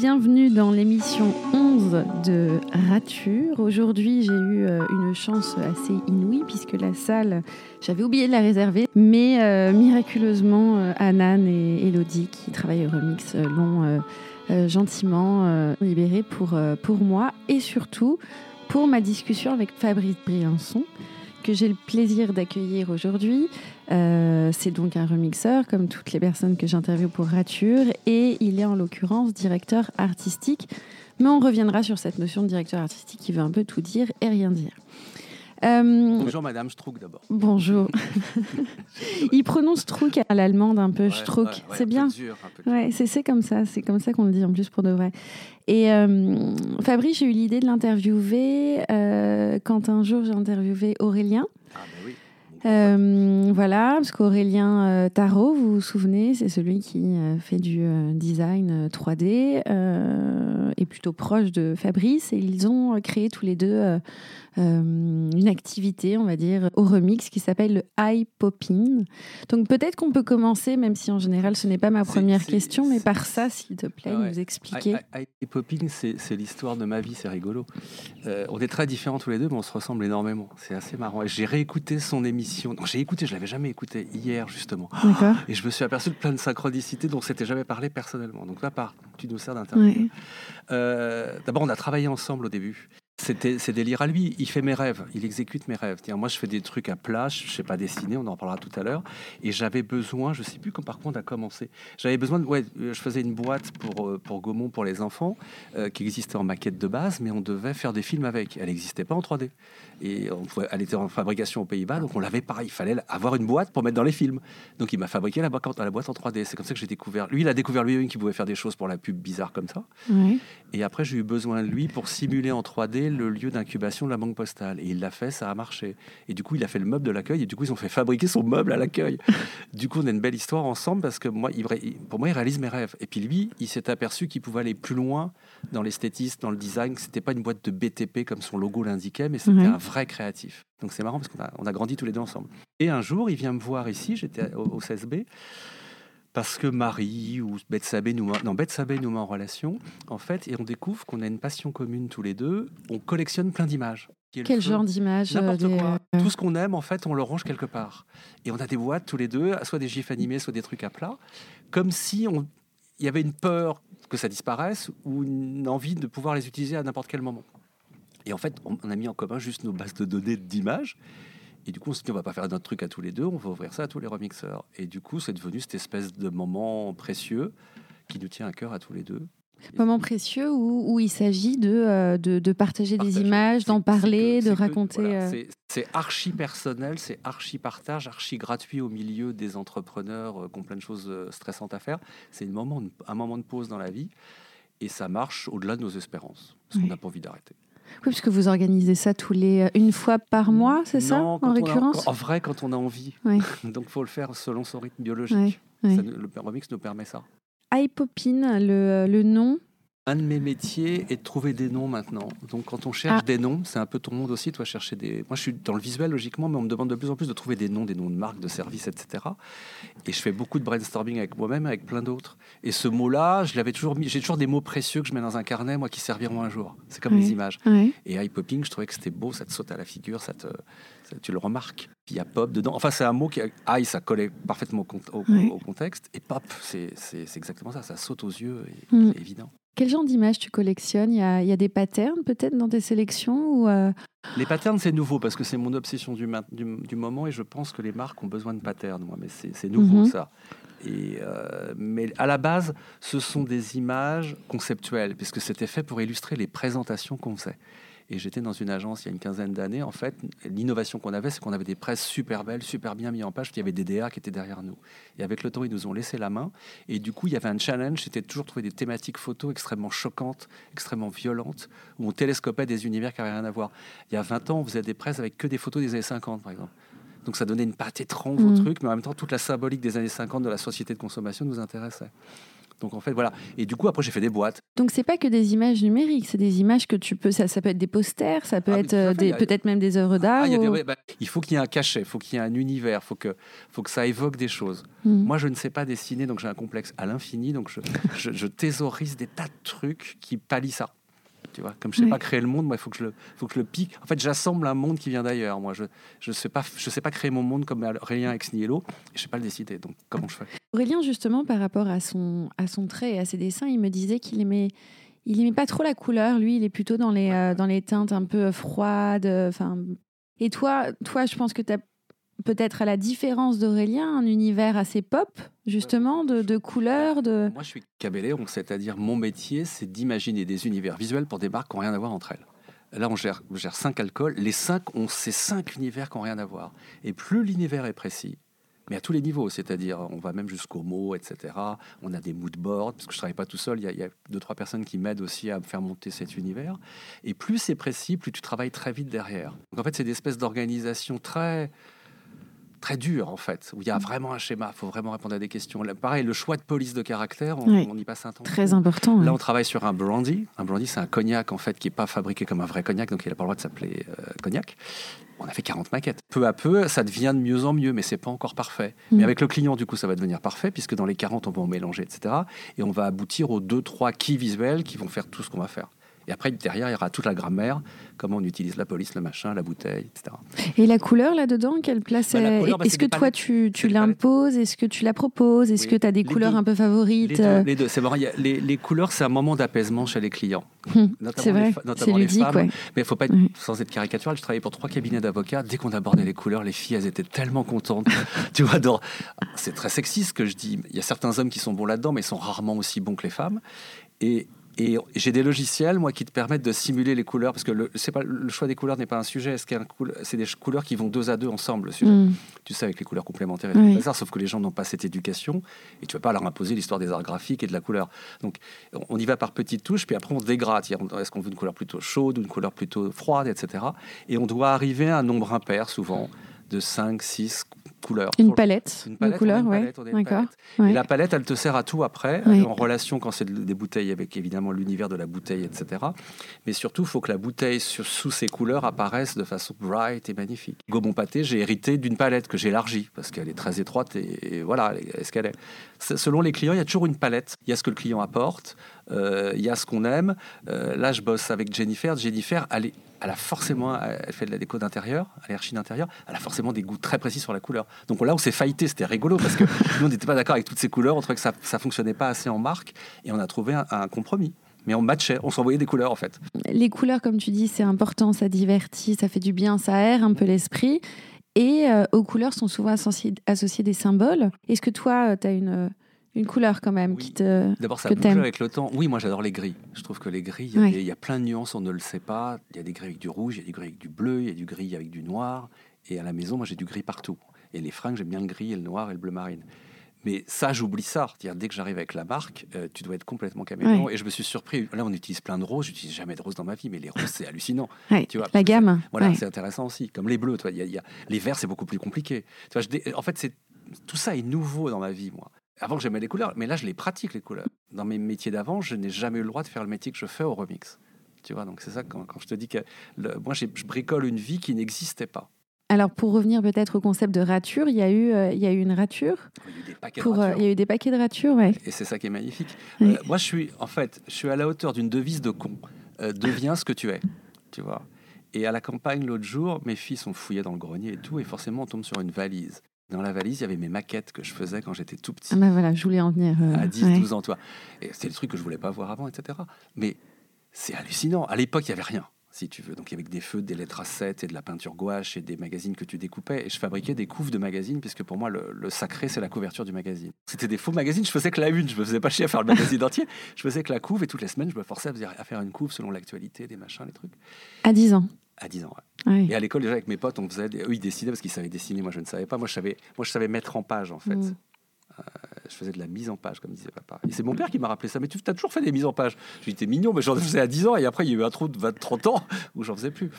Bienvenue dans l'émission 11 de Rature. Aujourd'hui, j'ai eu euh, une chance assez inouïe puisque la salle, j'avais oublié de la réserver, mais euh, miraculeusement, euh, Anan et Elodie, qui travaillent au remix, l'ont gentiment libérée pour, pour moi et surtout pour ma discussion avec Fabrice Briançon, que j'ai le plaisir d'accueillir aujourd'hui. Euh, c'est donc un remixeur, comme toutes les personnes que j'interviewe pour Rature, et il est en l'occurrence directeur artistique. Mais on reviendra sur cette notion de directeur artistique qui veut un peu tout dire et rien dire. Euh, Bonjour Madame Strouk d'abord. bonjour. il prononce Struck à l'allemande un peu, Ouais, Struck. ouais, ouais, c'est bien. dur. Ouais, c'est c'est comme ça, c'est comme ça qu'on le dit en plus pour de vrai. Et euh, Fabrice, j'ai eu l'idée de l'interviewer euh, quand un jour j'ai interviewé Aurélien. Ah ben oui. Euh, voilà, parce qu'Aurélien euh, Tarot, vous vous souvenez, c'est celui qui euh, fait du design euh, 3D, euh, est plutôt proche de Fabrice, et ils ont créé tous les deux une activité, on va dire, au remix qui s'appelle le Eye Popping. Donc peut-être qu'on peut commencer, même si en général ce n'est pas ma première question, mais par ça, s'il te plaît, Ah ouais. nous expliquer. I- Popping, c'est l'histoire de ma vie, c'est rigolo. Euh, on est très différents tous les deux, mais on se ressemble énormément. C'est assez marrant. J'ai réécouté son émission. Non, j'ai écouté, je l'avais jamais écouté hier justement. Et je me suis aperçu de plein de synchronicités dont on s'était jamais parlé personnellement. Donc là, part, tu nous sers d'interview. Ouais. Euh, D'abord, on a travaillé ensemble au début. C'était ses délires à lui. Il fait mes rêves, il exécute mes rêves. Moi, je fais des trucs à plat, je sais pas dessiner, on en parlera tout à l'heure. Et j'avais besoin, je sais plus quand par contre on a commencé. J'avais besoin de, ouais, euh, je faisais une boîte pour euh, pour Gaumont pour les enfants euh, qui existait en maquette de base, mais on devait faire des films avec. Elle n'existait pas en 3D. Et on pouvait- elle était en fabrication aux Pays-Bas, donc on l'avait pareil. Il fallait avoir une boîte pour mettre dans les films. Donc il m'a fabriqué la boîte, la boîte en 3D. C'est comme ça que j'ai découvert. Lui, il a découvert lui-même qu'il pouvait faire des choses pour la pub bizarre comme ça. Et après, j'ai eu besoin de lui pour simuler en 3D le lieu d'incubation de la banque postale. Et il l'a fait, ça a marché. Et du coup, il a fait le meuble de l'accueil. Et du coup, ils ont fait fabriquer son meuble à l'accueil. du coup, on a une belle histoire ensemble parce que moi, il, pour moi, il réalise mes rêves. Et puis lui, il s'est aperçu qu'il pouvait aller plus loin dans l'esthétisme, dans le design. C'était pas une boîte de BTP comme son logo l'indiquait, mais c'était un vrai créatif. Donc c'est marrant parce qu'on a, on a grandi tous les deux ensemble. Et un jour, il vient me voir ici. J'étais au, au 16B. Parce que Marie ou Bethsabée nous, non, nous met en relation, en fait, et on découvre qu'on a une passion commune tous les deux. On collectionne plein d'images. Quel genre d'image euh, N'importe des- quoi. euh, Tout ce qu'on aime, en fait, on le range quelque part. Et on a des boîtes tous les deux, soit des gifs animés, soit des trucs à plat, comme si on... il y avait une peur que ça disparaisse ou une envie de pouvoir les utiliser à n'importe quel moment. Et en fait, on a mis en commun juste nos bases de données d'images. Et du coup, on s'est dit, on va pas faire notre truc à tous les deux, on va ouvrir ça à tous les remixeurs. Et du coup, c'est devenu cette espèce de moment précieux qui nous tient à cœur à tous les deux. Moment précieux où, où il s'agit de, euh, de, de partager des images, d'en parler, que- de raconter. voilà, euh, c'est- archi personnel, c'est archi partage, archi gratuit au milieu des entrepreneurs euh, qui ont plein de choses euh, stressantes à faire. C'est moment, un moment de pause dans la vie et ça marche au-delà de nos espérances parce Oui. qu'on n'a pas envie d'arrêter. Oui, parce que vous organisez ça tous les euh, une fois par mois, c'est ça, en a- récurrence En vrai, quand on a envie. Oui. Donc, faut le faire selon son rythme biologique. Ça le remix nous permet ça. iPopin, le, le nom. Un de mes métiers est de trouver des noms maintenant. Donc, quand on cherche Ah. des noms, c'est un peu ton monde aussi, toi, chercher des. Moi, je suis dans le visuel, logiquement, mais on me demande de plus en plus de trouver des noms, des noms de marques, de services, etc. Et je fais beaucoup de brainstorming avec moi-même, avec plein d'autres. Et ce mot-là, je l'avais toujours mis. J'ai toujours des mots précieux que je mets dans un carnet, moi, qui serviront un jour. C'est comme Ouais. les images. Et eye popping, je trouvais que c'était beau, ça te saute à la figure, ça te, ça- tu le remarques. Puis il y a pop dedans. Enfin, c'est un mot qui. Eye, ça collait parfaitement au, contexte. Et pop, c'est exactement ça. Ça saute aux yeux, et Mm. c'est évident. Quel genre d'images tu collectionnes? Il y, a, il y a des patterns peut-être dans tes sélections ou euh, Les patterns, c'est nouveau parce que c'est mon obsession du, ma- du, du moment et je pense que les marques ont besoin de patterns, moi, mais c'est c'est nouveau Mhm. ça. Et, euh, mais à la base, ce sont des images conceptuelles puisque c'était fait pour illustrer les présentations qu'on faisait. Et j'étais dans une agence il y a une quinzaine d'années. En fait, l'innovation qu'on avait, c'est qu'on avait des presses super belles, super bien mises en page. Il y avait des DA qui étaient derrière nous. Et avec le temps, ils nous ont laissé la main. Et du coup, il y avait un challenge, c'était toujours trouver des thématiques photos extrêmement choquantes, extrêmement violentes, où on télescopait des univers qui n'avaient rien à voir. Il y a 20 ans, on faisait des presses avec que des photos des années 50, par exemple. Donc ça donnait une patte étrange au Mhm. truc, mais en même temps, toute la symbolique des années 50 de la société de consommation nous intéressait. Donc en fait, voilà. Et du coup, après, j'ai fait des boîtes. Donc c'est pas que des images numériques, c'est des images que tu peux. Ça, ça peut être des posters, ça peut Ah, être euh, des- peut-être même des œuvres d'art. Ah, il, y a des- ou- ouais, bah, il faut qu'il y ait un cachet, il faut qu'il y ait un univers, il faut que, faut que ça évoque des choses. Hmm. Moi, je ne sais pas dessiner, donc j'ai un complexe à l'infini, donc je, je, je thésaurise des tas de trucs qui pallient ça. Tu vois, comme je sais Ouais. pas créer le monde, moi, il faut que je le, faut que je le pique. En fait, j'assemble un monde qui vient d'ailleurs. Moi, je, je sais pas, je sais pas créer mon monde comme rien ex nihilo, et je sais pas le décider. Donc, comment je fais? Aurélien, justement, par rapport à son, à son trait et à ses dessins, il me disait qu'il aimait, il aimait pas trop la couleur. Lui, il est plutôt dans les, euh, dans les teintes un peu froides. euh, et toi, toi, je pense que tu as peut-être à la différence d'Aurélien un univers assez pop, justement, de, de couleurs, de. Moi, je suis caméléon, c'est-à-dire mon métier, c'est d'imaginer des univers visuels pour des marques qui n'ont rien à voir entre elles. Là, on gère, on gère cinq alcools. Les cinq ont ces cinq univers qui n'ont rien à voir. Et plus l'univers est précis, mais à tous les niveaux, c'est-à-dire on va même jusqu'aux mots, etc. On a des mood boards, parce que je travaille pas tout seul, il y a, deux, trois personnes qui m'aident aussi à faire monter cet univers. Et plus c'est précis, plus tu travailles très vite derrière. Donc en fait, c'est des espèces d'organisation très très dure en fait, où il y a vraiment un schéma, il faut vraiment répondre à des questions. Là, pareil, le choix de police de caractère, on, Oui. on y passe un temps. Très important. Là, ouais. on travaille sur un brandy. Un brandy, c'est un cognac en fait qui est pas fabriqué comme un vrai cognac, donc il n'a pas le droit de s'appeler euh, cognac. On a fait 40 maquettes. Peu à peu, ça devient de mieux en mieux, mais c'est pas encore parfait. Mm. Mais avec le client, du coup, ça va devenir parfait, puisque dans les 40, on va en mélanger, etc. Et on va aboutir aux deux, trois keys visuels qui vont faire tout ce qu'on va faire. Et après, derrière, il y aura toute la grammaire, comment on utilise la police, le machin, la bouteille, etc. Et la couleur là-dedans, quelle place Bah, bah, Est-ce que toi, tu, l'imposes? Est-ce que tu la proposes? Est-ce Oui. que tu as des Les couleurs deux. un peu favorites? Les deux. c'est a- les, les couleurs, c'est un moment d'apaisement chez les clients. hum, C'est vrai, c'est ludique, femmes. ouais. Mais il faut pas être, Oui. sans être caricatural, je travaillais pour trois cabinets d'avocats. Dès qu'on abordait les couleurs, les filles, elles étaient tellement contentes. tu vois, dans- c'est très sexy ce que je dis. Il y a certains hommes qui sont bons là-dedans, mais ils sont rarement aussi bons que les femmes. Et, et j'ai des logiciels, moi, qui te permettent de simuler les couleurs, parce que le, c'est pas, le choix des couleurs n'est pas un sujet. C'est des couleurs qui vont deux à deux ensemble, le sujet. Hum. Tu sais, avec les couleurs complémentaires et Oui. tout bazar, sauf que les gens n'ont pas cette éducation et tu ne vas pas leur imposer l'histoire des arts graphiques et de la couleur. Donc, on- y va par petites touches, puis après, on dégrade. Est-ce qu'on veut une couleur plutôt chaude ou une couleur plutôt froide, etc. Et on doit arriver à un nombre impair, souvent, de 5, 6 couleurs. Une palette une de palette, a couleurs, ouais. D'accord. Ouais. Et la palette, elle te sert à tout après, en relation quand c'est de- des bouteilles avec évidemment l'univers de la bouteille, etc. Mais surtout, il faut que la bouteille sur- sous ses couleurs apparaisse de façon bright et magnifique. Gaumont Pâté, j'ai hérité d'une palette que j'élargis parce qu'elle est très étroite et, et voilà, elle est- est ce qu'elle est? Selon les clients, il y a toujours une palette. Il y a ce que le client apporte, euh, il y a ce qu'on aime. Euh, là, je bosse avec Jennifer. Jennifer, elle, est- elle a forcément, elle fait de la déco d'intérieur, elle est archi d'intérieur, elle a forcément des goûts très précis sur la couleur. Donc là où c'est faillité, c'était rigolo parce que nous, on n'était pas d'accord avec toutes ces couleurs, on trouvait que ça ne fonctionnait pas assez en marque et on a trouvé un, un compromis. Mais on matchait, on s'envoyait des couleurs en fait. Les couleurs, comme tu dis, c'est important, ça divertit, ça fait du bien, ça aère un peu l'esprit. Et euh, aux couleurs sont souvent associés, associés des symboles. Est-ce que toi, tu as une, une couleur quand même Oui. qui te... D'abord, ça bouge avec le temps. Oui, moi j'adore les gris. Je trouve que les gris, il y, a Ouais. des- il y a plein de nuances, on ne le sait pas. Il y a des gris avec du rouge, il y a du gris avec du bleu, il y a du gris avec du noir. Et à la maison, moi j'ai du gris partout. Et les fringues, j'aime bien le gris et le noir et le bleu marine. Mais ça, j'oublie ça. C'est-à-dire, dès que j'arrive avec la marque, euh, tu dois être complètement caméléon. Et je me suis surpris. Là, on utilise plein de roses. J'utilise jamais de roses dans ma vie, mais les roses, c'est hallucinant. Tu vois, la gamme. Voilà, c'est intéressant aussi. Comme les bleus, toi, y a- y a- les verts, c'est beaucoup plus compliqué. Tu vois, je dé- En fait, c'est tout ça est nouveau dans ma vie, moi. Avant, j'aimais les couleurs, mais là, je les pratique, les couleurs. Dans mes métiers d'avant, je n'ai jamais eu le droit de faire le métier que je fais au remix. Tu vois, donc c'est ça quand, quand je te dis que le- moi, je bricole une vie qui n'existait pas. Alors, pour revenir peut-être au concept de rature, il y a eu, euh, il y a eu une rature. Il y a eu des paquets Pour, de euh, ratures. il y a eu des paquets de ratures, ouais. Et c'est ça qui est magnifique. Euh, moi, je suis, en fait, je suis à la hauteur d'une devise de con. Deviens ce que tu es, tu vois. Et à la campagne, l'autre jour, mes filles sont fouillées dans le grenier et tout, et forcément, on tombe sur une valise. Dans la valise, il y avait mes maquettes que je faisais quand j'étais tout petit, Ah bah voilà, je voulais en venir. à 10, ouais. 12 ans, toi. Et c'était le truc que je voulais pas voir avant, etc. Mais c'est hallucinant. À l'époque, il y avait rien, si tu veux. Donc, que des feux, des lettres à 7 et de la peinture gouache et des magazines que tu découpais. Et je fabriquais des couves de magazines, puisque pour moi, le, le sacré, c'est la couverture du magazine. C'était des faux magazines. Je faisais que la une. Je me faisais pas chier à faire le magazine entier. Je faisais que la couve. Et toutes les semaines, je me forçais à faire- une couve selon l'actualité, des machins, les trucs. À 10 ans. À 10 ans, ouais. Ouais. Et à l'école, déjà, avec mes potes, on faisait. Des... Eux, ils dessinaient parce qu'ils savaient dessiner. Moi, je ne savais pas. Moi, je savais, moi, je savais mettre en page, en fait. Mm. Euh, je faisais de la mise en page, comme disait papa. Et c'est mon père qui m'a rappelé ça. Mais tu as toujours fait des mises en page. T'es mignon, mais j'en faisais à 10 ans. Et après, il y a eu un trou de 20, 30 ans où j'en faisais plus.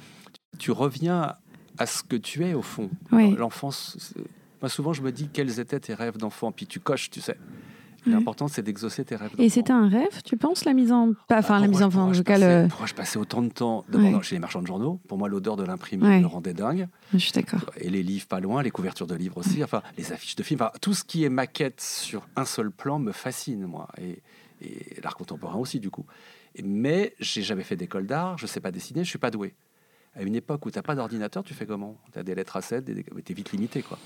Tu reviens à ce que tu es, au fond. Oui. L'enfance. Moi, souvent, je me dis quels étaient tes rêves d'enfant. Puis tu coches, tu sais. L'important, c'est d'exaucer tes rêves. Et c'était un rêve, tu penses, la mise en. Pas, enfin, la mise en forme, en tout Pourquoi je passais autant de temps d'abord chez les marchands de journaux? Pour moi, l'odeur de l'imprimé me rendait dingue. Je suis d'accord. Et les livres pas loin, les couvertures de livres aussi, enfin, les affiches de films. tout ce qui est maquette sur un seul plan me fascine, moi. Et, et l'art contemporain aussi, du coup. Mais j'ai jamais fait d'école d'art, je sais pas dessiner, je suis pas doué. À une époque où tu n'as pas d'ordinateur, tu fais comment? Tu as des lettres à 7, tu es vite limité. quoi.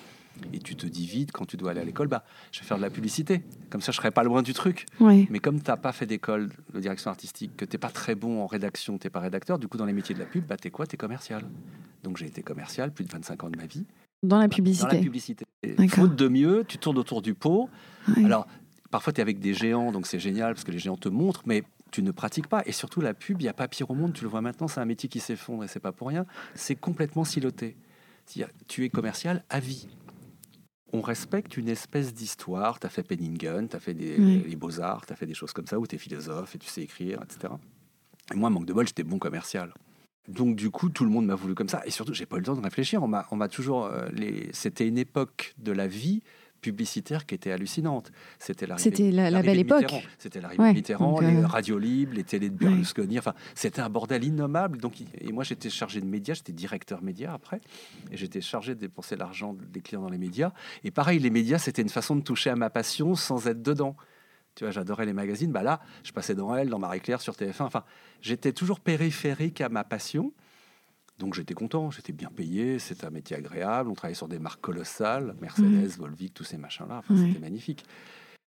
Et tu te dis vite, quand tu dois aller à l'école, bah, je vais faire de la publicité. Comme ça, je serai pas loin du truc. Mais comme tu n'as pas fait d'école de direction artistique, que tu n'es pas très bon en rédaction, tu n'es pas rédacteur, du coup, dans les métiers de la pub, bah, tu es quoi? Tu es commercial. Donc, j'ai été commercial plus de 25 ans de ma vie. Dans la publicité Dans la publicité. Faute de mieux, tu tournes autour du pot. Alors, parfois, tu es avec des géants, donc c'est génial parce que les géants te montrent, mais tu ne pratiques pas. Et surtout, la pub, il n'y a pas pire au monde. Tu le vois maintenant, c'est un métier qui s'effondre et c'est pas pour rien. C'est complètement siloté. C'est-à-dire, tu es commercial à vie. On respecte une espèce d'histoire. Tu as fait Penningen, tu as fait des, les beaux-arts, tu as fait des choses comme ça, où tu es philosophe et tu sais écrire, etc. Et moi, manque de bol, j'étais bon commercial. Donc du coup, tout le monde m'a voulu comme ça. Et surtout, j'ai pas eu le temps de réfléchir. On m'a toujours... Euh, les... C'était une époque de la vie publicitaire qui était hallucinante. C'était la, la, belle époque. C'était l'arrivée de Mitterrand, les euh, radios libres, les télés de Berlusconi. Enfin, c'était un bordel innommable. Donc, et moi, j'étais chargé de médias, j'étais directeur média après, et j'étais chargé de dépenser l'argent des clients dans les médias. Et pareil, les médias, c'était une façon de toucher à ma passion sans être dedans. Tu vois, j'adorais les magazines. Bah là, je passais dans Elle, dans Marie-Claire, sur TF1. Enfin, j'étais toujours périphérique à ma passion. Donc j'étais content, j'étais bien payé, c'était un métier agréable, on travaillait sur des marques colossales, Mercedes, Volvic, tous ces machins-là, c'était magnifique.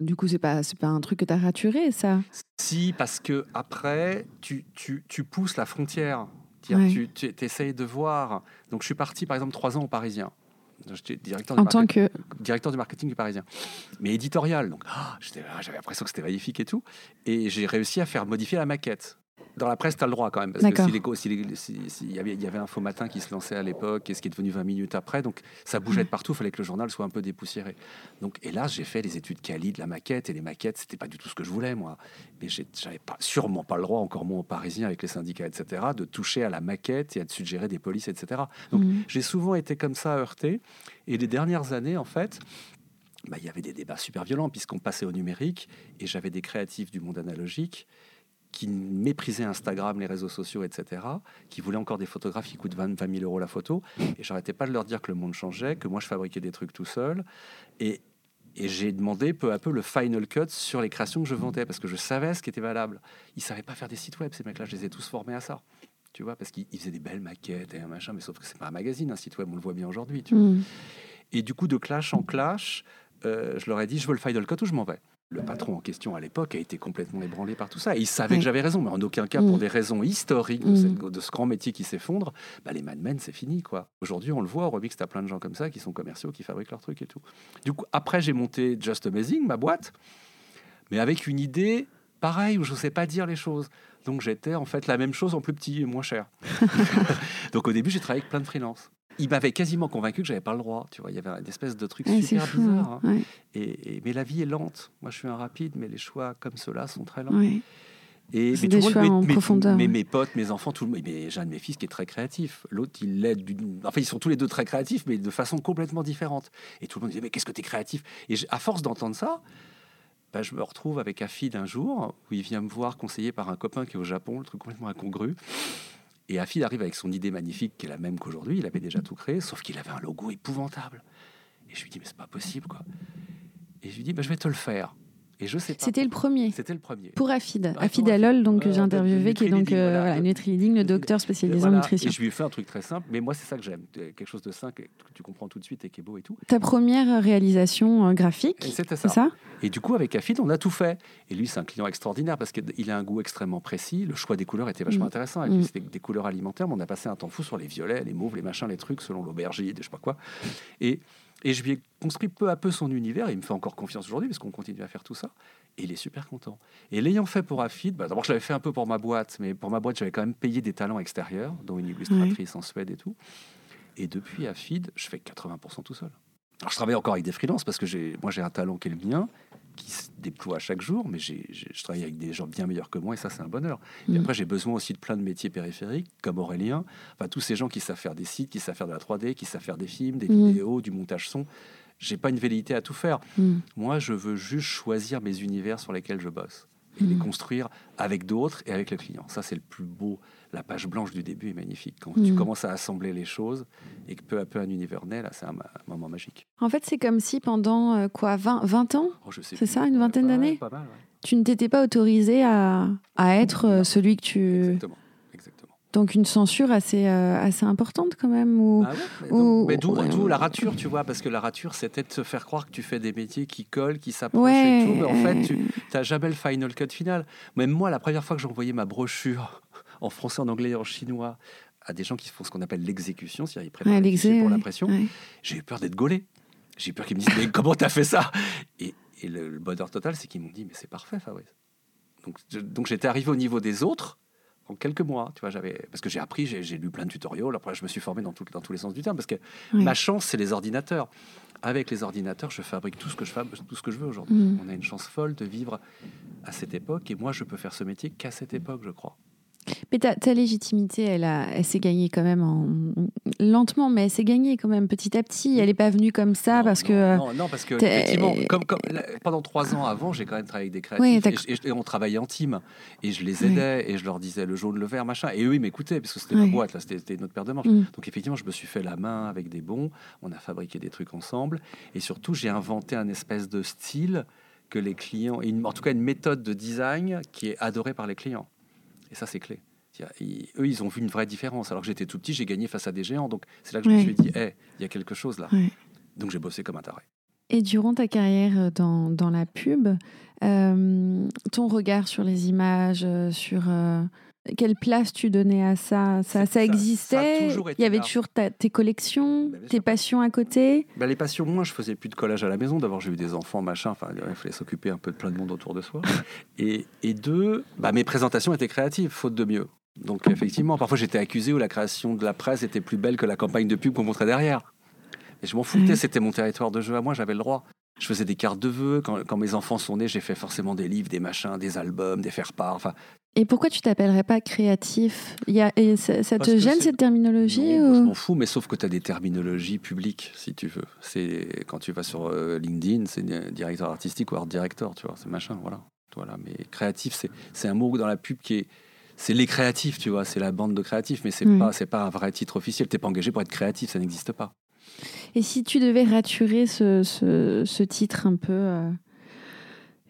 Du coup, c'est pas pas un truc que tu as raturé, ça? Si, parce que après, tu, tu, tu pousses la frontière. Tu, tu essayes de voir. Donc, je suis parti, par exemple, trois ans au Parisien. J'étais directeur, en tant que directeur du marketing du Parisien, mais éditorial. Donc, oh, j'avais l'impression que c'était magnifique et tout. Et j'ai réussi à faire modifier la maquette. Dans la presse, tu as le droit quand même. Parce que s'il si si, y, avait, y avait un faux matin qui se lançait à l'époque, et ce qui est devenu 20 minutes après, donc ça bougeait de partout, il fallait que le journal soit un peu dépoussiéré. Donc, hélas, j'ai fait les études quali de la maquette, et les maquettes, c'était pas du tout ce que je voulais, moi. Mais j'avais pas, sûrement pas le droit, encore moins aux Parisiens avec les syndicats, etc., de toucher à la maquette et à suggérer des polices, etc. Donc, mmh. j'ai souvent été comme ça heurté. Et les dernières années, en fait, bah, il y avait des débats super violents puisqu'on passait au numérique et j'avais des créatifs du monde analogique qui méprisaient Instagram, les réseaux sociaux, etc., qui voulaient encore des photographes qui coûtent 20, 000 euros la photo. Et j'arrêtais pas de leur dire que le monde changeait, que moi je fabriquais des trucs tout seul. Et, et j'ai demandé peu à peu le final cut sur les créations que je vendais, parce que je savais ce qui était valable. Ils savaient pas faire des sites web, ces mecs-là, je les ai tous formés à ça. Tu vois, parce qu'ils faisaient des belles maquettes et un machin, mais sauf que c'est pas un magazine, un site web, on le voit bien aujourd'hui. Mm. Et du coup, de clash en clash, euh, je leur ai dit, je veux le final cut ou je m'en vais? Le patron en question à l'époque a été complètement ébranlé par tout ça. il savait que j'avais raison, mais en aucun cas, pour mm. des raisons historiques mm. de, ce grand métier qui s'effondre, bah, les Mad Men, c'est fini. quoi. Aujourd'hui, on le voit, au Remix, tu as plein de gens comme ça qui sont commerciaux, qui fabriquent leurs trucs et tout. Du coup, après, j'ai monté Just Amazing, ma boîte, mais avec une idée pareille, où je ne sais pas dire les choses. Donc j'étais en fait la même chose en plus petit et moins cher. Donc au début, j'ai travaillé avec plein de freelances il m'avait quasiment convaincu que j'avais pas le droit. Tu vois, il y avait une espèce de truc super bizarre. Hein. Et, mais la vie est lente. Moi, je suis un rapide, mais les choix comme ceux-là sont très lents. Et mais, des choix en profondeur. Mais mes potes, mes enfants, tout le monde. Mais j'ai un de mes fils qui est très créatif. L'autre, il l'aide. Enfin, ils sont tous les deux très créatifs, mais de façon complètement différente. Et tout le monde disait mais qu'est-ce que tu es créatif? Et à force d'entendre ça, bah, je me retrouve avec un jour où il vient me voir conseillé par un copain qui est au Japon, le truc complètement incongru. Et Afid arrive avec son idée magnifique, qui est la même qu'aujourd'hui. Il avait déjà tout créé, sauf qu'il avait un logo épouvantable. Et je lui dis, mais c'est pas possible, quoi. Et je lui dis, bah, je vais te le faire. Et je sais pas. C'était le premier. C'était le premier. Pour Afid. Afid Alol, donc j'ai interviewé, qui est donc euh, voilà, Nutri-Leading, le docteur spécialisé en nutrition. Et je lui ai fait un truc très simple, mais moi c'est ça que j'aime, quelque chose de simple que tu comprends tout de suite et qui est beau et tout. Ta première réalisation euh, graphique. C'était ça. ça. Et du coup avec Afid on a tout fait. Et lui c'est un client extraordinaire parce qu'il a un goût extrêmement précis. Le choix des couleurs était vachement mm. intéressant. Mm. C'était des couleurs alimentaires, mais on a passé un temps fou sur les violets, les mauves, les machins, les trucs selon l'aubergine, je sais pas quoi. Et et je lui ai construit peu à peu son univers. il me fait encore confiance aujourd'hui parce qu'on continue à faire tout ça. Et il est super content. Et l'ayant fait pour Afid, bah, d'abord je l'avais fait un peu pour ma boîte, mais pour ma boîte j'avais quand même payé des talents extérieurs, dont une illustratrice en Suède et tout. Et depuis Afid, je fais 80% tout seul. Alors je travaille encore avec des freelances parce que moi j'ai un talent qui est le mien qui se déploie chaque jour, mais je travaille avec des gens bien meilleurs que moi et ça, c'est un bonheur. Et mm. après, j'ai besoin aussi de plein de métiers périphériques, comme Aurélien, enfin, tous ces gens qui savent faire des sites, qui savent faire de la 3D, qui savent faire des films, des mm. vidéos, du montage son. J'ai pas une velléité à tout faire. Mm. Moi, je veux juste choisir mes univers sur lesquels je bosse et les construire avec d'autres et avec le client. Ça, c'est le plus beau. La page blanche du début est magnifique. Quand tu Mm. commences à assembler les choses et que peu à peu un univers naît, là, c'est un, moment magique. En fait, c'est comme si pendant euh, quoi 20, 20 ans, Oh, je sais C'est ça, une vingtaine d'années ouais. tu ne t'étais pas autorisé à, à être euh, celui que tu. Exactement. Donc une censure assez, euh, assez importante quand même. Ou... Ah ouais, mais ou- mais d'où ouais, la rature, tu vois, parce que la rature, c'était de te faire croire que tu fais des métiers qui collent, qui s'approchent Ouais. et tout. Mais en fait, tu n'as jamais le final cut final. Même moi, la première fois que envoyé ma brochure en français, en anglais en chinois à des gens qui font ce qu'on appelle l'exécution, c'est-à-dire ils préparent Ouais, pour ouais. j'ai eu peur d'être gaulé. J'ai eu peur qu'ils me disent, mais comment t'as fait ça? Et, et le, le bonheur total, c'est qu'ils m'ont dit, mais c'est parfait, Fabrice. Donc, je- donc j'étais arrivé au niveau des autres en quelques mois, tu vois, j'avais parce que j'ai appris, j'ai lu plein de tutoriels, après je me suis formé dans, tout- dans tous les sens du terme, parce que Oui. ma chance, c'est les ordinateurs. Avec les ordinateurs, je fabrique tout ce que je, fab- tout ce que je veux aujourd'hui. Mm. On a une chance folle de vivre à cette époque, et moi, je peux faire ce métier qu'à cette époque, je crois. Mais ta, ta légitimité, elle, a- elle s'est gagnée quand même en... lentement, mais elle s'est gagnée quand même petit à petit. Elle n'est pas venue comme ça Non, parce non, que. euh, Non, non, parce que effectivement, comme, comme- là, pendant trois ans avant, j'ai quand même travaillé avec des créatifs Oui, et, et- on travaillait en team et je les aidais et je leur disais le jaune, le vert, machin. Et eux, ils m'écoutaient parce que c'était ma Oui. boîte, là, c'était notre paire de manches. Mm. Donc effectivement, je me suis fait la main avec des bons, on a fabriqué des trucs ensemble et surtout, j'ai inventé un espèce de style que les clients, en tout cas une méthode de design qui est adorée par les clients. Et ça, c'est clé. Ils- eux, ils ont vu une vraie différence. Alors que j'étais tout petit, j'ai gagné face à des géants. Donc c'est là que je me suis dit, Hey, il y a quelque chose là. Donc j'ai bossé comme un taré. Et durant ta carrière euh, dans, dans la pub, euh, ton regard sur les images, euh, sur euh, quelle place tu donnais à ça? Ça, existait? Il y avait là. toujours ta- tes collections, Bah, tes sûr. passions à côté? Bah, les passions, moi, je faisais plus de collage à la maison. D'abord, j'ai eu des enfants, machin. Enfin, il fallait s'occuper un peu de plein de monde autour de soi. Et, et deux, bah, mes présentations étaient créatives, faute de mieux. Donc, effectivement, parfois, j'étais accusé où la création de la presse était plus belle que la campagne de pub qu'on montrait derrière. Et je m'en foutais, Mhm. c'était mon territoire de jeu à moi, j'avais le droit. Je faisais des cartes de vœux. Quand, quand mes enfants sont nés, j'ai fait forcément des livres, des machins, des albums, des faire-part. Enfin, Et pourquoi tu t'appellerais pas créatif? Il y a, et ça, te gêne cette terminologie Non, ou- Je m'en fous, mais sauf que tu as des terminologies publiques, si tu veux. C'est quand tu vas sur euh, LinkedIn, c'est di- directeur artistique ou art director, tu vois, c'est machin, voilà. Voilà, mais créatif, c'est c'est un mot dans la pub qui est c'est les créatifs, tu vois, c'est la bande de créatifs, mais c'est Mm. pas c'est pas un vrai titre officiel. T'es pas engagé pour être créatif, ça n'existe pas. Et si tu devais raturer ce, ce- ce titre un peu euh,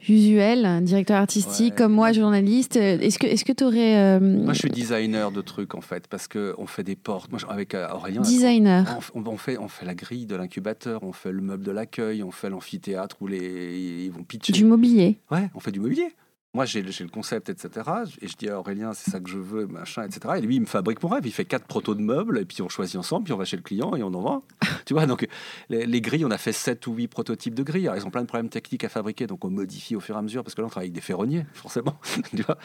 usuel, directeur artistique, Ouais. comme moi, journaliste, euh, est-ce que est-ce que tu aurais Moi, je suis designer de trucs en fait, parce que on fait des portes. Moi, avec euh, Aurélien, designer on fait, on fait la grille de l'incubateur, on fait le meuble de l'accueil, on fait l'amphithéâtre où les, ils vont pitcher. du mobilier Ouais, on fait du mobilier. Moi, j'ai le concept, etc. Et je dis à Aurélien, c'est ça que je veux, machin, etc. Et lui, il me fabrique mon rêve. Il fait quatre protos de meubles, et puis on choisit ensemble, puis on va chez le client et on en vend. tu vois, donc les, les grilles, on a fait sept ou huit prototypes de grilles. Alors, ils ont plein de problèmes techniques à fabriquer, donc on modifie au fur et à mesure, parce que là, on travaille avec des ferronniers, forcément. tu vois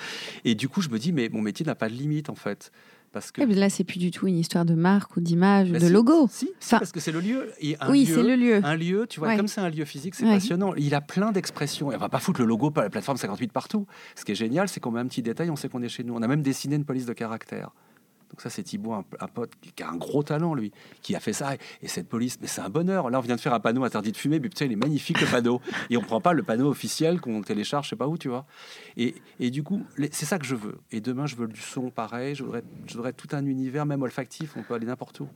et du coup, je me dis, mais mon métier n'a pas de limite, en fait. Parce que. Ouais, mais Là, c'est plus du tout une histoire de marque ou d'image, Bah de si, logo. Si, si, Enfin, parce que c'est le lieu. Et un oui, c'est le lieu. un lieu, tu vois, Ouais. comme c'est un lieu physique, c'est Ouais. passionnant. Il a plein d'expressions. Et on va pas foutre le logo par la plateforme 58 partout. Ce qui est génial, c'est qu'on met un petit détail, on sait qu'on est chez nous. On a même dessiné une police de caractère. Donc ça, c'est Thibaut, un, un pote qui a un gros talent, lui, qui a fait ça. Et, et cette police, mais c'est un bonheur. Là, on vient de faire un panneau interdit de fumer, mais putain, il est magnifique, le panneau. Et on prend pas le panneau officiel qu'on télécharge, je sais pas où, tu vois. Et, et du coup, c'est ça que je veux. Et demain, je veux du son pareil. Je voudrais, je voudrais tout un univers, même olfactif. On peut aller n'importe où,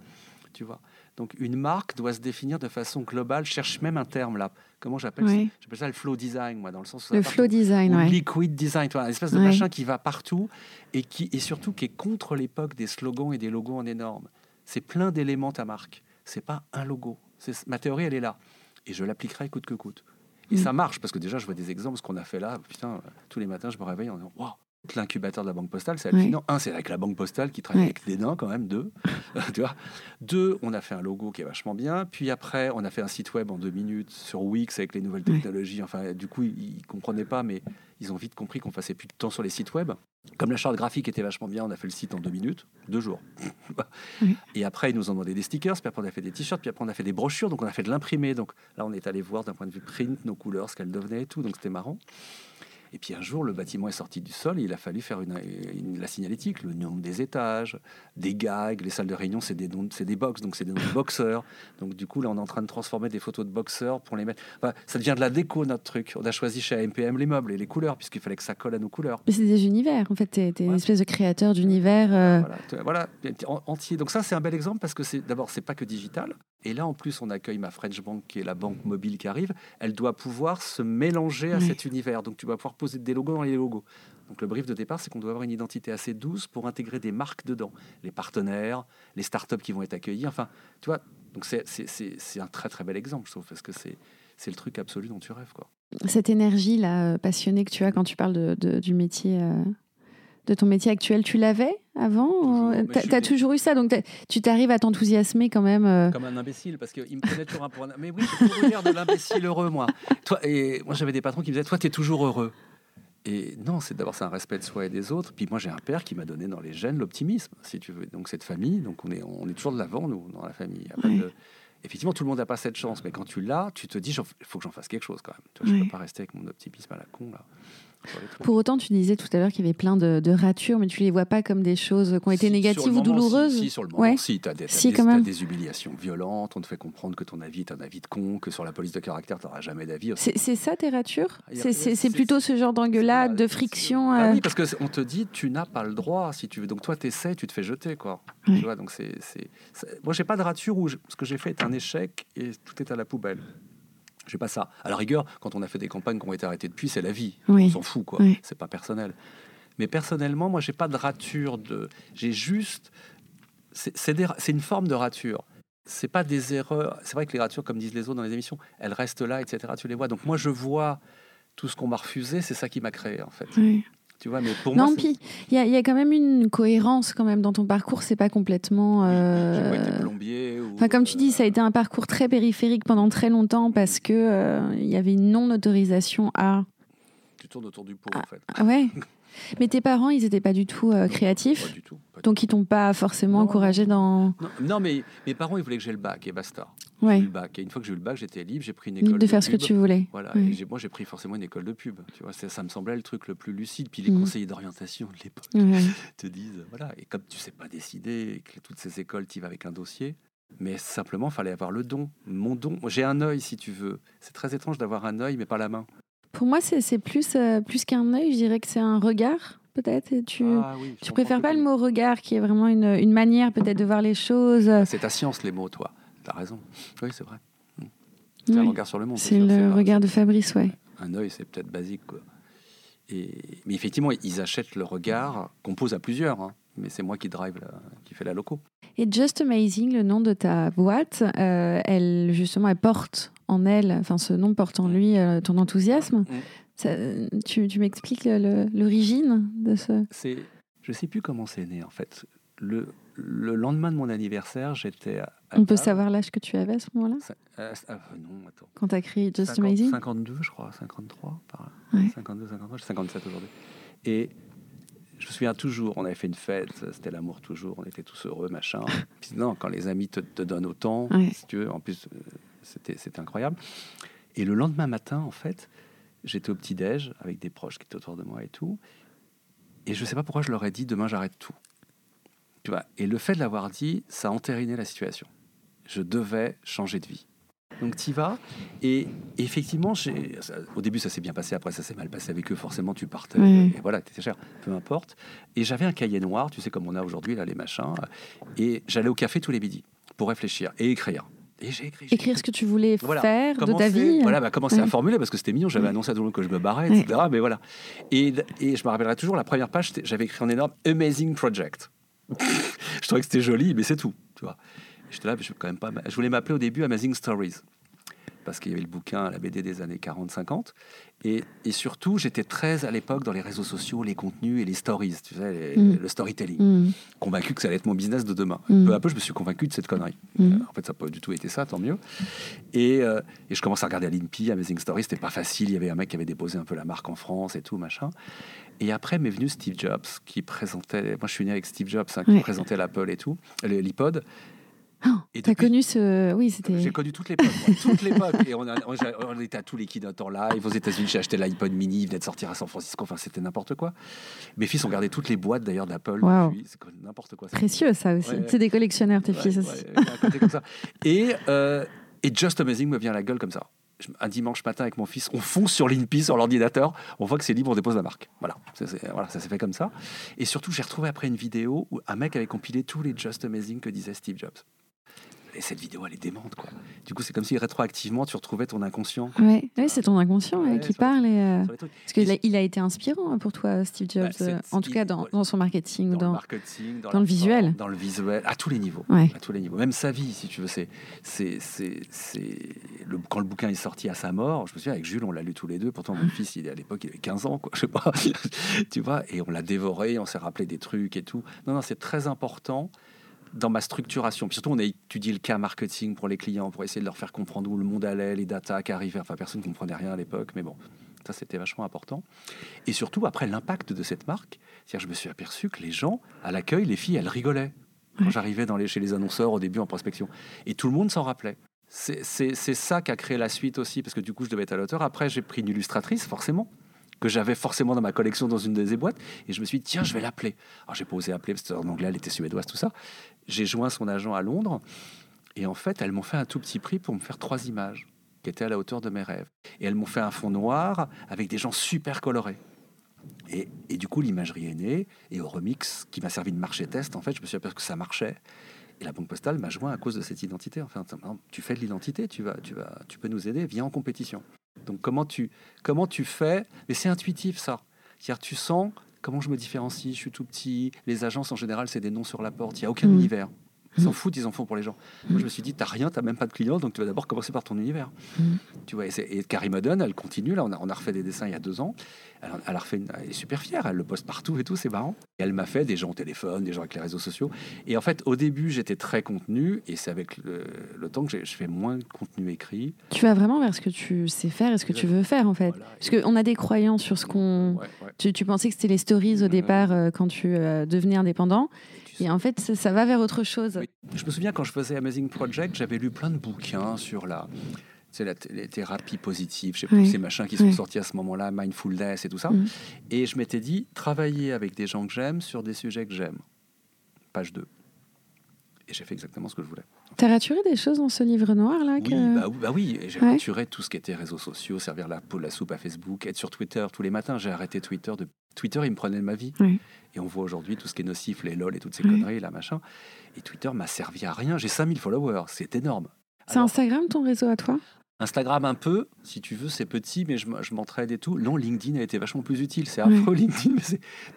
tu vois. Donc, une marque doit se définir de façon globale. Je cherche même un terme là. Comment j'appelle ça? J'appelle ça le flow design, moi, dans le sens où Le flow design, Ou ouais. liquid design, tu vois, un espèce de Ouais. machin qui va partout et qui et surtout qui est contre l'époque des slogans et des logos en énorme. C'est plein d'éléments ta marque. C'est pas un logo. Ma théorie, elle est là et je l'appliquerai coûte que coûte. Et Mm. ça marche parce que déjà je vois des exemples ce qu'on a fait là. Putain, tous les matins je me réveille en disant waouh. L'incubateur de la banque postale, c'est Ouais. hallucinant. Un, c'est avec la banque postale qui travaille Ouais. avec des nains quand même. Deux, tu vois. Deux, on a fait un logo qui est vachement bien. Puis après, on a fait un site web en deux minutes sur Wix avec les nouvelles Ouais. technologies. Enfin, du coup, ils, ils comprenaient pas, mais ils ont vite compris qu'on passait plus de temps sur les sites web. Comme la charte graphique était vachement bien, on a fait le site en deux minutes, deux jours. Oui. Et après, ils nous ont demandé des stickers, puis après, on a fait des t-shirts, puis après, on a fait des brochures, donc on a fait de l'imprimé. Donc là, on est allé voir d'un point de vue print nos couleurs, ce qu'elles devenaient et tout, donc c'était marrant. Et puis un jour, le bâtiment est sorti du sol et il a fallu faire une, la signalétique, le nombre des étages, des gags. Les salles de réunion, c'est des, c'est des box, donc c'est des noms de boxeurs. Donc du coup, là, on est en train de transformer des photos de boxeurs pour les mettre. ça devient de la déco, notre truc. On a choisi chez AMPM les meubles et les couleurs, puisqu'il fallait que ça colle à nos couleurs. Mais c'est des univers, en fait. Tu es, une espèce de créateur d'univers. Euh. Voilà, voilà, entier. Donc ça, c'est un bel exemple parce que c'est d'abord, c'est pas que digital. Et là, en plus, on accueille ma French Bank, qui est la banque mobile qui arrive. Elle doit pouvoir se mélanger à cet univers. Donc, tu vas pouvoir poser des logos dans les logos. Donc, le brief de départ, c'est qu'on doit avoir une identité assez douce pour intégrer des marques dedans. Les partenaires, les startups qui vont être accueillis. Enfin, tu vois, donc c'est un très, très bel exemple, je trouve, parce que c'est le truc absolu dont tu rêves. Quoi. Cette énergie-là, euh, passionnée que tu as quand tu parles de, du métier... Euh, de ton métier actuel, tu l'avais avant Tu as, toujours eu ça, donc tu t'arrives à t'enthousiasmer quand même. Euh. Comme un imbécile, parce qu'il me connaît toujours un pour un. Mais oui, j'ai toujours de l'imbécile heureux, moi. Toi, et moi, j'avais des patrons qui me disaient Toi, tu es toujours heureux. Et non, c'est d'abord c'est un respect de soi et des autres. Puis moi, j'ai un père qui m'a donné dans les gènes l'optimisme, si tu veux. Donc cette famille, donc on est, on est toujours de l'avant, nous, dans la famille. Effectivement, tout le monde n'a pas cette chance, mais quand tu l'as, tu te dis, il faut que j'en fasse quelque chose quand même. je ne peux pas rester avec mon optimisme à la con là. Pour autant, tu disais tout à l'heure qu'il y avait plein de, ratures, mais tu les vois pas comme des choses qui ont été négatives ou douloureuses Si, sur le moment, si, tu as, des, des humiliations violentes, on te fait comprendre que ton avis est un avis de con, que sur la police de caractère, tu n'auras jamais d'avis. C'est ça tes ratures C'est plutôt ce genre d'engueulade, de friction ah euh Oui, parce qu'on te dit, tu n'as pas le droit, si tu veux. Donc toi, tu essaies, tu te fais jeter. Quoi. Tu vois, donc c'est... Moi, j'ai pas de rature où ce que j'ai fait est un échec et tout est à la poubelle. J'ai pas ça. À la rigueur, quand on a fait des campagnes qui ont été arrêtées depuis, c'est la vie. On s'en fout, quoi. C'est pas personnel. Mais personnellement, moi, j'ai pas de rature. De... J'ai juste. C'est une forme de rature. C'est pas des erreurs. C'est vrai que les ratures, comme disent les autres dans les émissions, elles restent là, etc. Tu les vois. Donc moi, je vois tout ce qu'on m'a refusé. C'est ça qui m'a créé, en fait. Tu vois, mais pour non, puis il y, a quand même une cohérence quand même dans ton parcours. C'est pas complètement. Euh... Pas été plombier. Ou... Enfin, comme tu dis, ça a été un parcours très périphérique pendant très longtemps parce que euh, il y avait une non autorisation à. Tu tournes autour du pot, en fait. Ah ouais? Mais tes parents, ils n'étaient pas du tout euh, créatifs. Pas du tout. donc ils t'ont pas forcément encouragé dans. Non, mais mes parents, ils voulaient que j'ai le bac et basta. Ouais. Le bac. Et une fois que j'ai eu le bac, j'étais libre, j'ai pris une école. De, de faire ce que tu voulais. Voilà. Et moi, j'ai pris forcément une école de pub. Tu vois, ça, me semblait le truc le plus lucide. Puis les mm. conseillers d'orientation de l'époque te disent, voilà. Et comme tu sais pas décider, que toutes ces écoles, tu vas avec un dossier. Mais simplement, il fallait avoir le don, mon don. J'ai un œil, si tu veux. C'est très étrange d'avoir un œil, mais pas la main. Pour moi, c'est plus, euh, plus qu'un œil, je dirais que c'est un regard peut-être Tu, ah tu préfères pas le mot regard, qui est vraiment une, une manière peut-être de voir les choses? Ah, c'est ta science, les mots, toi. Tu as raison. Oui, c'est vrai. Hmm. C'est un regard sur le monde. C'est le regard de Fabrice, ouais. Un œil, c'est peut-être basique. Quoi. Et... Mais effectivement, ils achètent le regard qu'on pose à plusieurs. Hein. Mais c'est moi qui drive, qui fait la loco. Et Just Amazing, le nom de ta boîte, euh, elle justement, elle porte en elle, enfin ce nom porte en lui euh, ton enthousiasme. Tu, tu m'expliques l'origine de ce. C'est, je sais plus comment c'est né en fait. Le, le lendemain de mon anniversaire, j'étais. À, On peut savoir l'âge que tu avais à ce moment-là? Euh, ah, Non, attends. Quand tu as créé Just Amazing? 52, je crois, 53, par là. 52, 53, j'ai 57 aujourd'hui. Et je me souviens toujours, on avait fait une fête, c'était l'amour toujours, on était tous heureux, machin. Puis non, quand les amis te, te donnent autant, si tu veux, en plus, euh, c'était, incroyable. Et le lendemain matin, en fait, J'étais au petit-déj avec des proches qui étaient autour de moi et tout. Et je ne sais pas pourquoi je leur ai dit demain j'arrête tout. Tu vois et le fait de l'avoir dit, ça a entériné la situation. Je devais changer de vie. Donc tu y vas. Et effectivement, au début ça s'est bien passé, après ça s'est mal passé avec eux. Forcément, tu partais. Et voilà, tu étais cher, peu importe. Et j'avais un cahier noir, tu sais comme on a aujourd'hui là les machins. Et j'allais au café tous les midis pour réfléchir et écrire. Et j'ai écrit. Écrire ce que tu voulais faire de ta vie. Voilà, bah, commencer à formuler parce que c'était mignon. J'avais annoncé à tout le monde que je me barrais, etc. Mais voilà. Et, et, je me rappellerai toujours la première page. J'avais écrit en énorme Amazing Project. je trouvais que c'était joli, mais c'est tout. Tu vois. J'étais là, je, quand même pas, je voulais m'appeler au début Amazing Stories parce qu'il y avait le bouquin, la BD des années 40-50. Et, et, surtout, j'étais très à l'époque dans les réseaux sociaux, les contenus et les stories, tu sais, mm. le storytelling. Mm. Convaincu que ça allait être mon business de demain. Mm. Peu à peu, je me suis convaincu de cette connerie. Euh, en fait, ça n'a pas du tout été ça, tant mieux. Et, euh, et je commence à regarder à l'INPI, Amazing Stories, c'était pas facile. Il y avait un mec qui avait déposé un peu la marque en France et tout, machin. Et après m'est venu Steve Jobs, qui présentait. Moi, je suis né avec Steve Jobs, hein, qui présentait l'Apple et tout, l'iPod. Oh, Et T'as depuis- connu ce. Oui, c'était. J'ai connu toute l'époque, toute l'époque. Et on, a- on, était à tous les keynotes en live. Aux États-Unis, j'ai acheté l'iPod mini, il venait de sortir à San Francisco. Enfin, c'était n'importe quoi. Mes fils ont gardé toutes les boîtes d'ailleurs d'Apple. Wow. C'est n'importe quoi. Précieux, ça aussi. Ouais. C'est des collectionneurs, tes Ouais, fils aussi. un côté comme ça. Et, euh, et Just Amazing me vient à la gueule comme ça. Un dimanche matin avec mon fils, on fonce sur l'INPI, sur l'ordinateur, on voit que c'est libre, on dépose la marque. Voilà, ça, voilà, ça s'est fait comme ça. Et surtout, j'ai retrouvé après une vidéo où un mec avait compilé tous les Just Amazing que disait Steve Jobs. Et cette vidéo, elle est démente, quoi. Du coup, c'est comme si rétroactivement, tu retrouvais ton inconscient Ouais, ouais, c'est ton inconscient ouais, qui parle. Et, euh. Parce qu'il a, il a été inspirant hein, pour toi, Steve Jobs, Bah, c'est- euh, en tout cas dans, son marketing. Dans, le Dans... marketing, dans, dans la le visuel. dans le visuel, à tous les niveaux. Ouais. À tous les niveaux. Même sa vie, si tu veux. C'est, c'est, c'est, c'est le, quand le bouquin est sorti à sa mort, je me souviens avec Jules, on l'a lu tous les deux. Pourtant, mon fils, il est à l'époque, il avait 15 ans, quoi. Je sais pas. tu vois, et on l'a dévoré, on s'est rappelé des trucs et tout. Non, non, c'est très important dans ma structuration. Puis surtout, on a étudié le cas marketing pour les clients, pour essayer de leur faire comprendre où le monde allait, les datas qui arrivaient. Enfin, personne ne comprenait rien à l'époque, mais bon, ça, c'était vachement important. Et surtout, après, l'impact de cette marque, c'est-à-dire, je me suis aperçu que les gens, à l'accueil, les filles, elles rigolaient quand Ouais. j'arrivais dans les, chez les annonceurs au début en prospection. Et tout le monde s'en rappelait. C'est ça qui a créé la suite aussi, parce que du coup, je devais être à l'auteur. Après, j'ai pris une illustratrice, forcément, que j'avais forcément dans ma collection dans une des boîtes. Et je me suis dit, tiens, je vais l'appeler. Alors, j'ai pas osé appeler, parce que en anglais, elle était suédoise, tout ça. J'ai joint son agent à Londres. Et en fait, elles m'ont fait un tout petit prix pour me faire trois images qui étaient à la hauteur de mes rêves. Et elles m'ont fait un fond noir avec des gens super colorés. Et, et du coup, l'imagerie est née. Et au remix, qui m'a servi de marché test, en fait, je me suis aperçu que ça marchait. Et la Banque Postale m'a joint à cause de cette identité. Enfin, tu fais de l'identité, tu, vas, tu, vas, tu peux nous aider, viens en compétition. Donc, comment tu, comment tu fais? Mais c'est intuitif, ça. C'est-à-dire, tu sens comment je me différencie, je suis tout petit. Les agences, en général, c'est des noms sur la porte. Il n'y a aucun Mhm. univers. Ils s'en foutent, ils en font pour les gens. Moi, je me suis dit, t'as rien, t'as même pas de clients, donc tu vas d'abord commencer par ton univers. Mhm. Tu vois, et, Carrie Modden, elle continue. Là, on a, on a refait des dessins il y a deux ans. Elle, elle a refait une- elle est super fière. Elle le poste partout et tout, c'est marrant. Et elle m'a fait des gens au téléphone, des gens avec les réseaux sociaux. Et en fait, au début, j'étais très contenu, et c'est avec le, le temps que je fais moins de contenu écrit. Tu vas vraiment vers ce que tu sais faire et ce que tu veux faire, en fait. Voilà. Parce qu'on a des croyances sur ce qu'on. Ouais, ouais. Tu, tu pensais que c'était les stories au départ euh, quand tu euh, devenais indépendant. Et en fait, ça, ça va vers autre chose. Oui. Je me souviens quand je faisais Amazing Project, j'avais lu plein de bouquins sur la, c'est la, les thérapies positives, je sais Oui. plus ces machins qui sont Oui. sortis à ce moment-là, mindfulness et tout ça. Mhm. Et je m'étais dit, travailler avec des gens que j'aime sur des sujets que j'aime. Page 2. Et j'ai fait exactement ce que je voulais. T'as raturé des choses dans ce livre noir là Oui, que... bah, oui, bah oui, j'ai Ouais. retiré tout ce qui était réseaux sociaux, servir la peau de la soupe à Facebook, être sur Twitter tous les matins. J'ai arrêté Twitter. De... Twitter, il me prenait de ma vie. Et on voit aujourd'hui tout ce qui est nocif, les lol et toutes ces conneries, là, machin. Et Twitter m'a servi à rien. J'ai 5000 followers, c'est énorme. C'est Instagram ton réseau à toi? Instagram un peu, si tu veux, c'est petit, mais je, m'entraide et tout. Non, LinkedIn a été vachement plus utile. C'est affreux LinkedIn,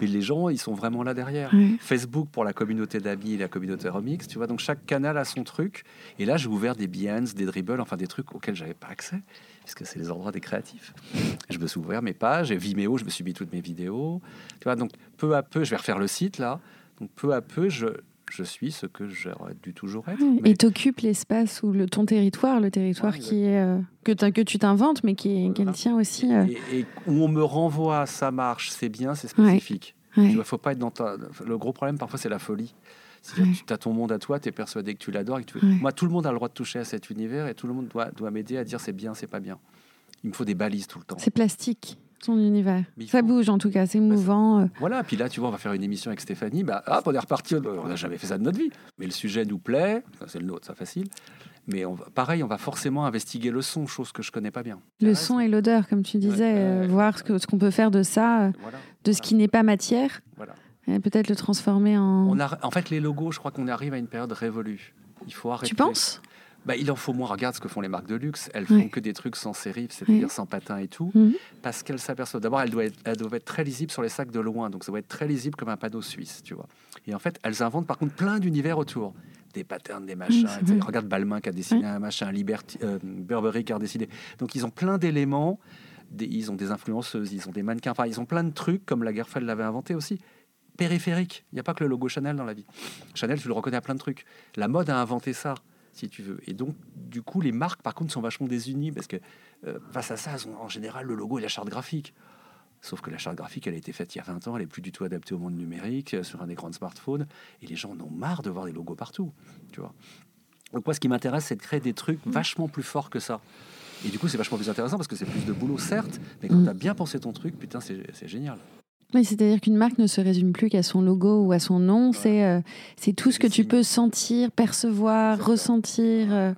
mais, les gens, ils sont vraiment là derrière. Facebook pour la communauté d'amis et la communauté remix, tu vois. Donc chaque canal a son truc. Et là, j'ai ouvert des Behance, des Dribble, enfin des trucs auxquels j'avais pas accès, puisque c'est les endroits des créatifs. Je me suis ouvert mes pages, et Vimeo, je me suis mis toutes mes vidéos. Tu vois, donc peu à peu, je vais refaire le site là. Donc peu à peu, je, je suis ce que j'aurais dû toujours être. Mais- Et t'occupes l'espace ou le, ton territoire, le territoire Ouais, qui est euh, que, que tu t'inventes, mais qui est, Voilà. tien aussi. euh. et, et où on me renvoie, ça marche, c'est bien, c'est spécifique. Ouais. Vois, faut pas être dans ta... Le gros problème, parfois, c'est la folie. C'est-à-dire tu as ton monde à toi, tu es persuadé que tu l'adores. et que tu- Ouais. Moi, tout le monde a le droit de toucher à cet univers et tout le monde doit, doit m'aider à dire c'est bien, c'est pas bien. Il me faut des balises tout le temps. C'est plastique, ton univers. Ça bouge en tout cas, c'est Bah, mouvant. euh. Voilà, puis là, tu vois, on va faire une émission avec Stéphanie. Bah, hop, on est reparti. On n'a jamais fait ça de notre vie. Mais le sujet nous plaît. Enfin, c'est le nôtre, ça facile. Mais on va, pareil, on va forcément investiguer le son, chose que je connais pas bien. Le son et l'odeur, comme tu disais, ouais, euh, voir ce qu'on peut faire de ça, euh, Voilà, de ce qui n'est pas matière, voilà. Peut-être le transformer en. On a, en fait, les logos, je crois qu'on arrive à une période révolue. Il faut arrêter. Tu penses? Bah, Il en faut moins. Regarde ce que font les marques de luxe. Elles font Ouais. que des trucs sans sérif, c'est-à-dire Ouais. sans patin et tout, Mhm. parce qu'elles s'aperçoivent. D'abord, elles doivent, être, elles doivent être très lisibles sur les sacs de loin. Donc, ça doit être très lisible comme un panneau suisse, tu vois. Et en fait, elles inventent par contre plein d'univers autour. Des patterns, des machins. vrai. Regarde Balmain qui a dessiné un machin, Liberty, euh, Burberry qui a dessiné. Donc, ils ont plein d'éléments. Des- ils ont des influenceuses, ils ont des mannequins. Enfin, ils ont plein de trucs, comme Lagerfeld l'avait inventé aussi. Périphérique. Il n'y a pas que le logo Chanel dans la vie. Chanel, tu le reconnais à plein de trucs. La mode a inventé ça, si tu veux. Et donc, du coup, les marques, par contre, sont vachement désunies parce que euh, face à ça, elles ont en général le logo et la charte graphique. Sauf que la charte graphique, elle a été faite il y a 20 ans, elle est plus du tout adaptée au monde numérique, euh, sur un écran de smartphone, et les gens en ont marre de voir des logos partout, tu vois. Donc moi, ce qui m'intéresse, c'est de créer des trucs vachement plus forts que ça. Et du coup, c'est vachement plus intéressant parce que c'est plus de boulot, certes, mais quand Mm. tu as bien pensé ton truc, putain, c'est génial. Oui, c'est-à-dire qu'une marque ne se résume plus qu'à son logo ou à son nom. C'est euh, c'est tout ce que tu peux sentir, percevoir, ressentir. euh.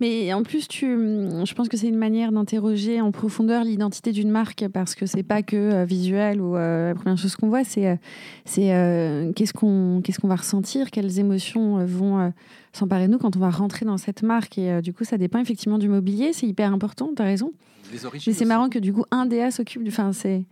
Mais en plus, tu, hum, je pense que c'est une manière d'interroger en profondeur l'identité d'une marque parce que c'est pas que euh, visuel ou euh, la première chose qu'on voit, c'est c'est euh, qu'est-ce qu'on qu'est-ce qu'on va ressentir, quelles émotions vont s'emparer de nous quand on va rentrer dans cette marque. Et du coup, ça dépend effectivement du mobilier, c'est hyper important, tu as raison. Les origines. Mais c'est marrant que du coup, un DA s'occupe du. Enfin, c'est.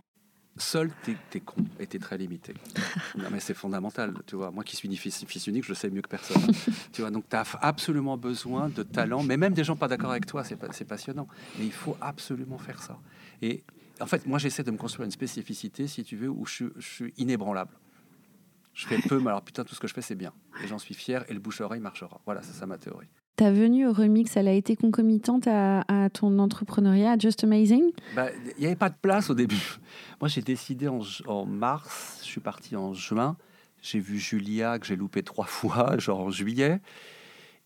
Seul, t'es es con et t'es très limité. non, mais c'est fondamental, tu vois. Moi qui suis fils, fils unique, je le sais mieux que personne. tu vois, donc tu as absolument besoin de talent, mais même des gens pas d'accord avec toi, c'est pas- c'est passionnant. Mais il faut absolument faire ça. Et en fait, moi, j'essaie de me construire une spécificité, si tu veux, où je, suis- je suis inébranlable. Je fais peu, mais alors putain, tout ce que je fais, c'est bien. Et j'en suis fier, et le bouche-oreille marchera. Voilà, c'est ça ma théorie. Ta venue au remix, elle a été concomitante à, à ton entrepreneuriat, à Just Amazing? Bah, Il n'y avait pas de place au début. Moi, j'ai décidé en, mars, je suis parti en juin. J'ai vu Julia, que j'ai loupé trois fois, genre en juillet.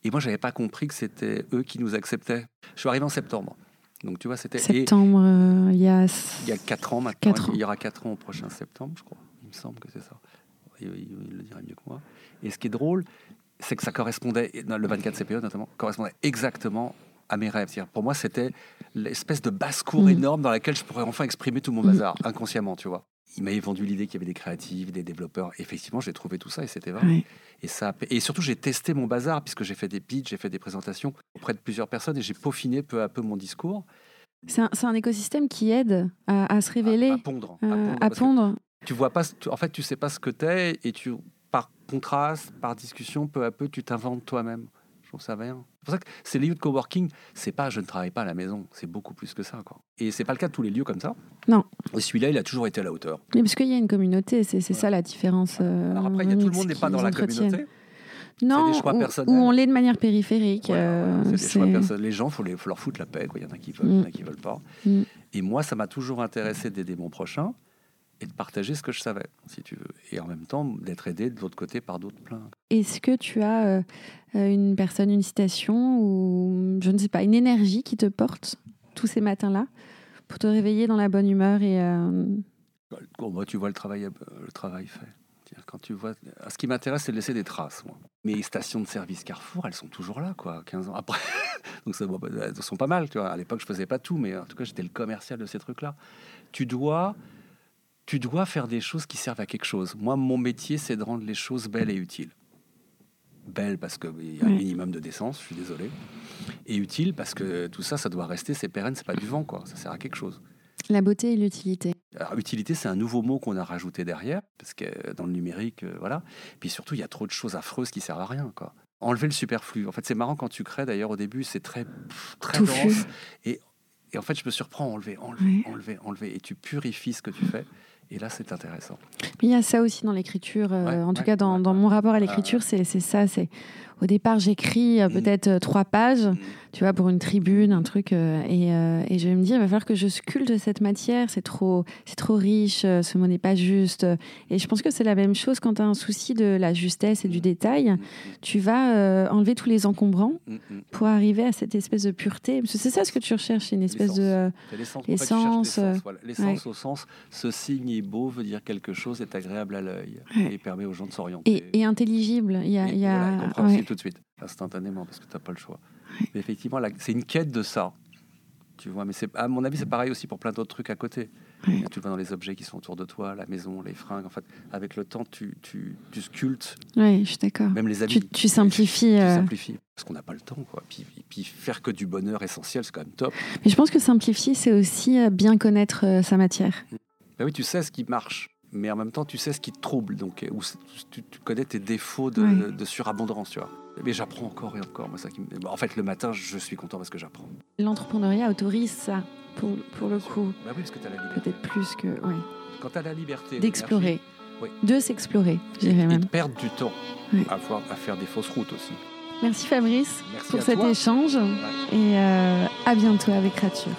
Et moi, j'avais pas compris que c'était eux qui nous acceptaient. Je suis arrivé en septembre. Donc, tu vois, c'était. Septembre, euh, il y a. Il y a quatre ans maintenant. Quatre ans. Il y aura quatre ans au prochain septembre, je crois. Il me semble que c'est ça. Il, il- il le dirait mieux que moi. Et ce qui est drôle, c'est que ça correspondait, le 24 CPE notamment, correspondait exactement à mes rêves. Pour moi, c'était l'espèce de basse-cour Mm. énorme dans laquelle je pourrais enfin exprimer tout mon Mm. bazar, inconsciemment, tu vois. Il m'avait vendu l'idée qu'il y avait des créatifs, des développeurs. Effectivement, j'ai trouvé tout ça et c'était vrai. Et, ça, a- et surtout, j'ai testé mon bazar puisque j'ai fait des pitchs, j'ai fait des présentations auprès de plusieurs personnes et j'ai peaufiné peu à peu mon discours. C'est un, un écosystème qui aide à, à se révéler, À, à pondre. à euh, pondre, à parce que pondre. tu vois pas, en fait, tu sais pas ce que t'es et tu, par contraste, par discussion, peu à peu, tu t'inventes toi-même. Je trouve ça bien. C'est pour ça que ces lieux de coworking, c'est pas je ne travaille pas à la maison, c'est beaucoup plus que ça, quoi. Et c'est pas le cas de tous les lieux comme ça. Non. Et celui-là, il a toujours été à la hauteur. Mais parce qu'il y a une communauté, c'est ça la différence. euh, Alors après, il y a tout le monde n'est pas dans la communauté. Non, où- on l'est de manière périphérique. Voilà, euh, des choix. Les gens, faut, les, faut leur foutre la paix. Il y en a qui veulent, il y en a qui veulent pas. Mm. Et moi, ça m'a toujours intéressé d'aider mon prochain et de partager ce que je savais, si tu veux. Et en même temps, d'être aidé de l'autre côté par d'autres plein. Est-ce que tu as euh, euh, une personne, une citation ou je ne sais pas, une énergie qui te porte tous ces matins-là pour te réveiller dans la bonne humeur et euh, moi, tu vois le travail, le travail fait. Quand tu vois, ce qui m'intéresse, c'est de laisser des traces. Moi. Mes stations de service Carrefour, elles sont toujours là, quoi, 15 ans après. Donc, ça, bah, elles sont pas mal. Tu vois. À l'époque, je faisais pas tout, mais en tout cas, j'étais le commercial de ces trucs-là. Tu dois, tu dois faire des choses qui servent à quelque chose. Moi, mon métier, c'est de rendre les choses belles et utiles. Belles parce qu'il y a un minimum de décence, je suis désolé. Et utile parce que tout ça, ça doit rester, c'est pérenne, c'est pas du vent, quoi. Ça sert à quelque chose. la beauté et l'utilité. Alors, utilité, c'est un nouveau mot qu'on a rajouté derrière, parce que dans le numérique, euh, voilà. Puis surtout, il y a trop de choses affreuses qui servent à rien, quoi. Enlever le superflu. En fait, c'est marrant quand tu crées, d'ailleurs, au début, c'est très, très Touffu. dense. Et, et en fait, je me surprends à enlever, enlever, enlever, enlever. Et tu purifies ce que tu fais. Et là, c'est intéressant. Mais il y a ça aussi dans l'écriture. euh, Ouais, en tout ouais, cas, dans, ouais, dans ouais. mon rapport à l'écriture, c'est c'est ça. C'est au départ, j'écris euh, Mm. peut-être euh, trois pages, tu vois, pour une tribune, un truc, euh, et, et je vais me dire, il va falloir que je sculpte cette matière. C'est trop, c'est trop riche. ce mot n'est pas juste. Et je pense que c'est la même chose quand tu as un souci de la justesse et du détail. Mm, Tu vas enlever tous les encombrants mm, mm, mm. pour arriver à cette espèce de pureté. C'est ça ce que tu recherches, une espèce de. l'essence. L'essence, au sens, ce signe est beau, veut dire quelque chose, est agréable à l'œil Ouais. et permet aux gens de s'orienter. et, et intelligible. Il y a, Et y voilà. Tout de suite, instantanément, parce que tu n'as pas le choix. Mais effectivement, c'est une quête de ça. Tu vois, mais à mon avis, c'est pareil aussi pour plein d'autres trucs à côté. Ouais. Tu le vois dans les objets qui sont autour de toi, la maison, les fringues. En fait, avec le temps, tu, tu, tu sculptes, Ouais, je suis d'accord. même les habits. Tu, tu simplifies. Tu euh, simplifies. Parce qu'on n'a pas le temps, quoi. Puis, puis faire que du bonheur essentiel, c'est quand même top. Mais je pense que simplifier, c'est aussi euh, bien connaître euh, sa matière. Ben oui, tu sais ce qui marche, mais en même temps, tu sais ce qui te trouble. Donc, euh, ou tu, tu connais tes défauts de, Ouais. de surabondance, tu vois. Mais j'apprends encore et encore. Moi, ça qui me- En fait, le matin, je suis content parce que j'apprends. L'entrepreneuriat autorise ça, pour, pour le coup. Bah oui, parce que tu as la liberté. Peut-être plus que. Ouais. Quand tu as la liberté D'explorer. Oui. De s'explorer, je dirais et même. de perdre du temps Ouais. à, voir- à faire des fausses routes aussi. Merci Fabrice Merci pour cet toi. échange Ouais. et euh, à bientôt avec Rature.